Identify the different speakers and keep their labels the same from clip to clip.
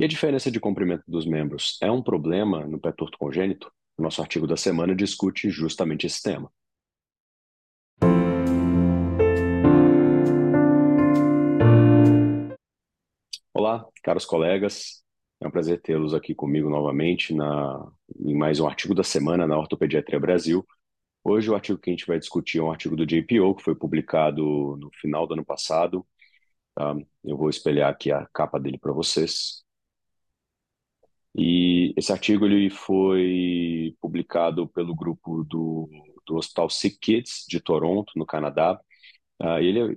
Speaker 1: E a diferença de comprimento dos membros é um problema no pé torto congênito? O nosso artigo da semana discute justamente esse tema. Olá, caros colegas. É um prazer tê-los aqui comigo novamente na, em mais um artigo da semana na Ortopediatria Brasil. Hoje o artigo que a gente vai discutir é um artigo do JPO, que foi publicado no final do ano passado. Tá? Eu vou espelhar aqui a capa dele para vocês. E esse artigo ele foi publicado pelo grupo do, do Hospital Sick Kids de Toronto, no Canadá. Uh, ele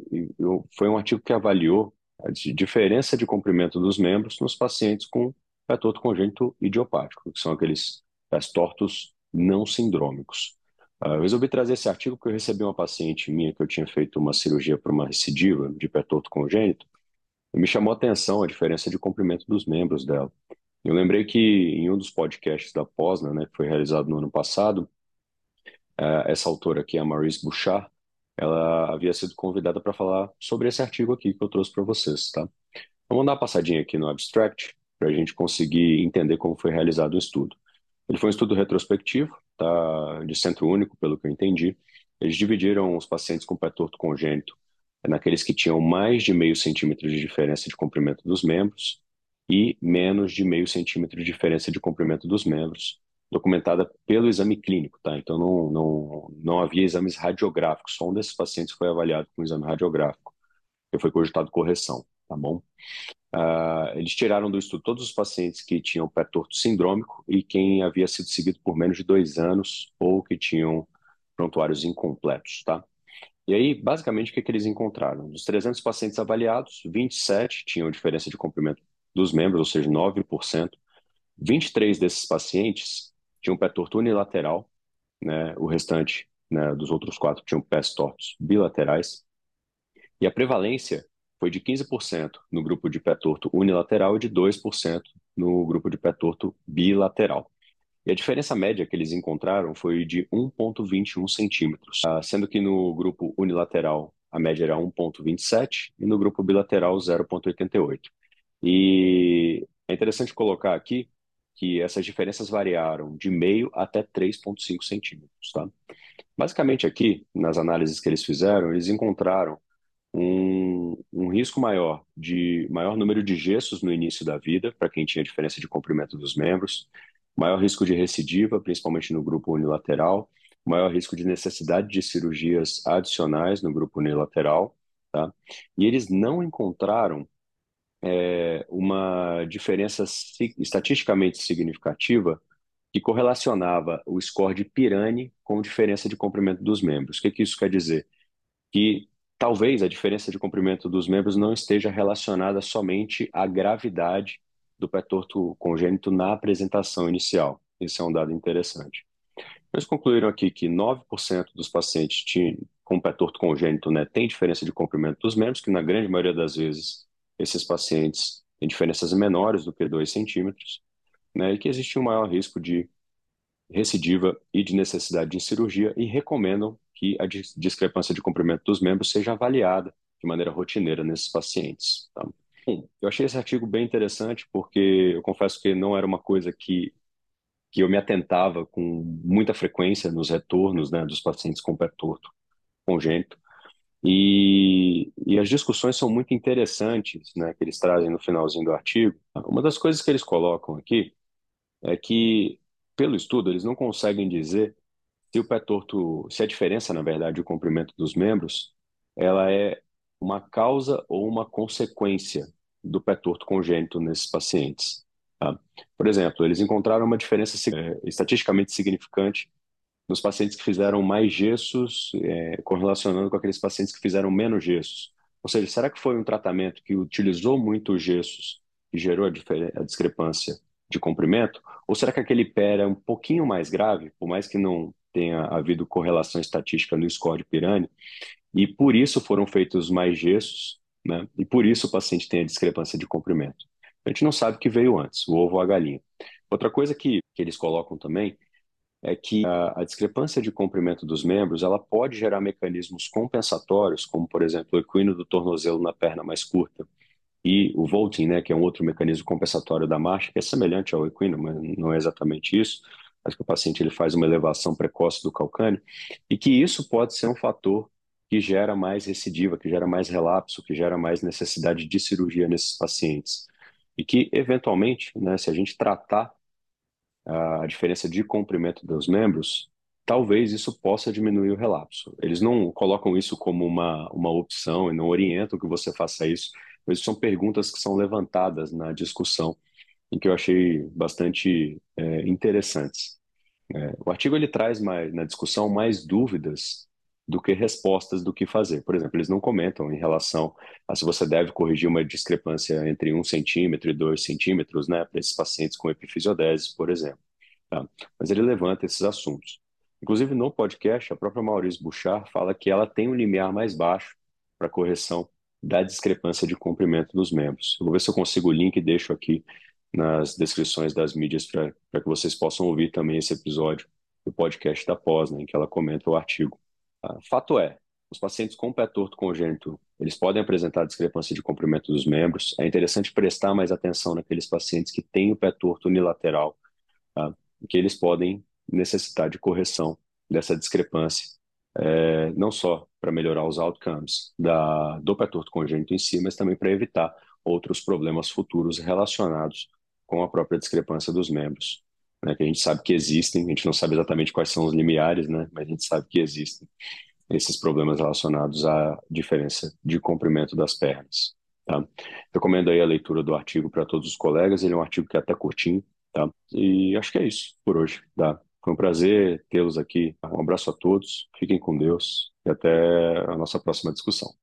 Speaker 1: foi um artigo que avaliou a diferença de comprimento dos membros nos pacientes com pé torto congênito idiopático, que são aqueles pés tortos não sindrômicos. Uh, eu resolvi trazer esse artigo porque eu recebi uma paciente minha que eu tinha feito uma cirurgia para uma recidiva de pé torto congênito e me chamou a atenção a diferença de comprimento dos membros dela. Eu lembrei que em um dos podcasts da Posna, né, que foi realizado no ano passado, uh, essa autora aqui, a Maurice Bouchard, ela havia sido convidada para falar sobre esse artigo aqui que eu trouxe para vocês, tá? Vamos dar uma passadinha aqui no abstract para a gente conseguir entender como foi realizado o estudo. Ele foi um estudo retrospectivo, tá, de centro único, pelo que eu entendi. Eles dividiram os pacientes com pé torto congênito naqueles que tinham mais de meio centímetro de diferença de comprimento dos membros e menos de meio centímetro de diferença de comprimento dos membros, documentada pelo exame clínico, tá? Então não, não, não havia exames radiográficos, só um desses pacientes foi avaliado com exame radiográfico, que foi cogitado correção, tá bom? Uh, eles tiraram do estudo todos os pacientes que tinham pé torto sindrômico e quem havia sido seguido por menos de dois anos ou que tinham prontuários incompletos, tá? E aí, basicamente, o que, que eles encontraram? Dos 300 pacientes avaliados, 27 tinham diferença de comprimento dos membros, ou seja, 9%. 23 desses pacientes tinham pé torto unilateral, né? o restante né, dos outros quatro tinham pés tortos bilaterais. E a prevalência foi de 15% no grupo de pé torto unilateral e de 2% no grupo de pé torto bilateral. E a diferença média que eles encontraram foi de 1,21 centímetros, ah, sendo que no grupo unilateral a média era 1,27 e no grupo bilateral 0,88. E é interessante colocar aqui que essas diferenças variaram de meio até 3,5 centímetros. Tá? Basicamente, aqui, nas análises que eles fizeram, eles encontraram um, um risco maior de maior número de gessos no início da vida, para quem tinha diferença de comprimento dos membros, maior risco de recidiva, principalmente no grupo unilateral, maior risco de necessidade de cirurgias adicionais no grupo unilateral, tá? E eles não encontraram é, uma diferença estatisticamente significativa que correlacionava o score de Pirani com diferença de comprimento dos membros. O que, que isso quer dizer? Que talvez a diferença de comprimento dos membros não esteja relacionada somente à gravidade do pé torto congênito na apresentação inicial. Esse é um dado interessante. Eles concluíram aqui que 9% dos pacientes com pé torto congênito né, tem diferença de comprimento dos membros, que na grande maioria das vezes esses pacientes têm diferenças menores do que 2 centímetros, né, e que existe um maior risco de recidiva e de necessidade de cirurgia, e recomendam que a discrepância de comprimento dos membros seja avaliada de maneira rotineira nesses pacientes. Tá? Bom, eu achei esse artigo bem interessante porque eu confesso que não era uma coisa que, que eu me atentava com muita frequência nos retornos né, dos pacientes com pé torto congênito. E, e as discussões são muito interessantes, né, que eles trazem no finalzinho do artigo. Uma das coisas que eles colocam aqui é que, pelo estudo, eles não conseguem dizer se o pé torto, se a diferença, na verdade, o comprimento dos membros, ela é uma causa ou uma consequência do pé torto congênito nesses pacientes. Tá? Por exemplo, eles encontraram uma diferença é, estatisticamente significante nos pacientes que fizeram mais gessos, é, correlacionando com aqueles pacientes que fizeram menos gessos. Ou seja, será que foi um tratamento que utilizou muito gessos e gerou a, a discrepância de comprimento? Ou será que aquele pé era um pouquinho mais grave, por mais que não tenha havido correlação estatística no score de Pirani, e por isso foram feitos mais gessos, né? E por isso o paciente tem a discrepância de comprimento. A gente não sabe o que veio antes, o ovo ou a galinha. Outra coisa que, que eles colocam também é que a, a, discrepância de comprimento dos membros ela pode gerar mecanismos compensatórios, como por exemplo o equino do tornozelo na perna mais curta, e o vaulting, né, que é um outro mecanismo compensatório da marcha, que é semelhante ao equino, mas não é exatamente isso, mas que o paciente ele faz uma elevação precoce do calcânio, e que isso pode ser um fator que gera mais recidiva, que gera mais relapso, que gera mais necessidade de cirurgia nesses pacientes. E que, eventualmente, né, se a gente tratar a diferença de comprimento dos membros, talvez isso possa diminuir o relapso. Eles não colocam isso como uma, uma opção e não orientam que você faça isso, mas são perguntas que são levantadas na discussão e que eu achei bastante é, interessantes. É, o artigo ele traz mais, na discussão mais dúvidas do que respostas do que fazer. Por exemplo, eles não comentam em relação a se você deve corrigir uma discrepância entre um centímetro e dois centímetros, né, para esses pacientes com epifisiodese, por exemplo. Tá? Mas ele levanta esses assuntos. Inclusive, no podcast, a própria Maurício Bouchard fala que ela tem um limiar mais baixo para correção da discrepância de comprimento dos membros. Eu vou ver se eu consigo o link e deixo aqui nas descrições das mídias para que vocês possam ouvir também esse episódio do podcast da pós, né, em que ela comenta o artigo. Ah, fato é, os pacientes com pé torto congênito, eles podem apresentar discrepância de comprimento dos membros. É interessante prestar mais atenção naqueles pacientes que têm o pé torto unilateral, tá? que eles podem necessitar de correção dessa discrepância, é, não só para melhorar os outcomes da, do pé torto congênito em si, mas também para evitar outros problemas futuros relacionados com a própria discrepância dos membros, né, que a gente sabe que existem, a gente não sabe exatamente quais são os limiares, né, mas a gente sabe que existem esses problemas relacionados à diferença de comprimento das pernas. Tá? Recomendo aí a leitura do artigo para todos os colegas, ele é um artigo que é até curtinho, tá? E acho que é isso por hoje, tá? Foi um prazer tê-los aqui. Um abraço a todos, fiquem com Deus e até a nossa próxima discussão.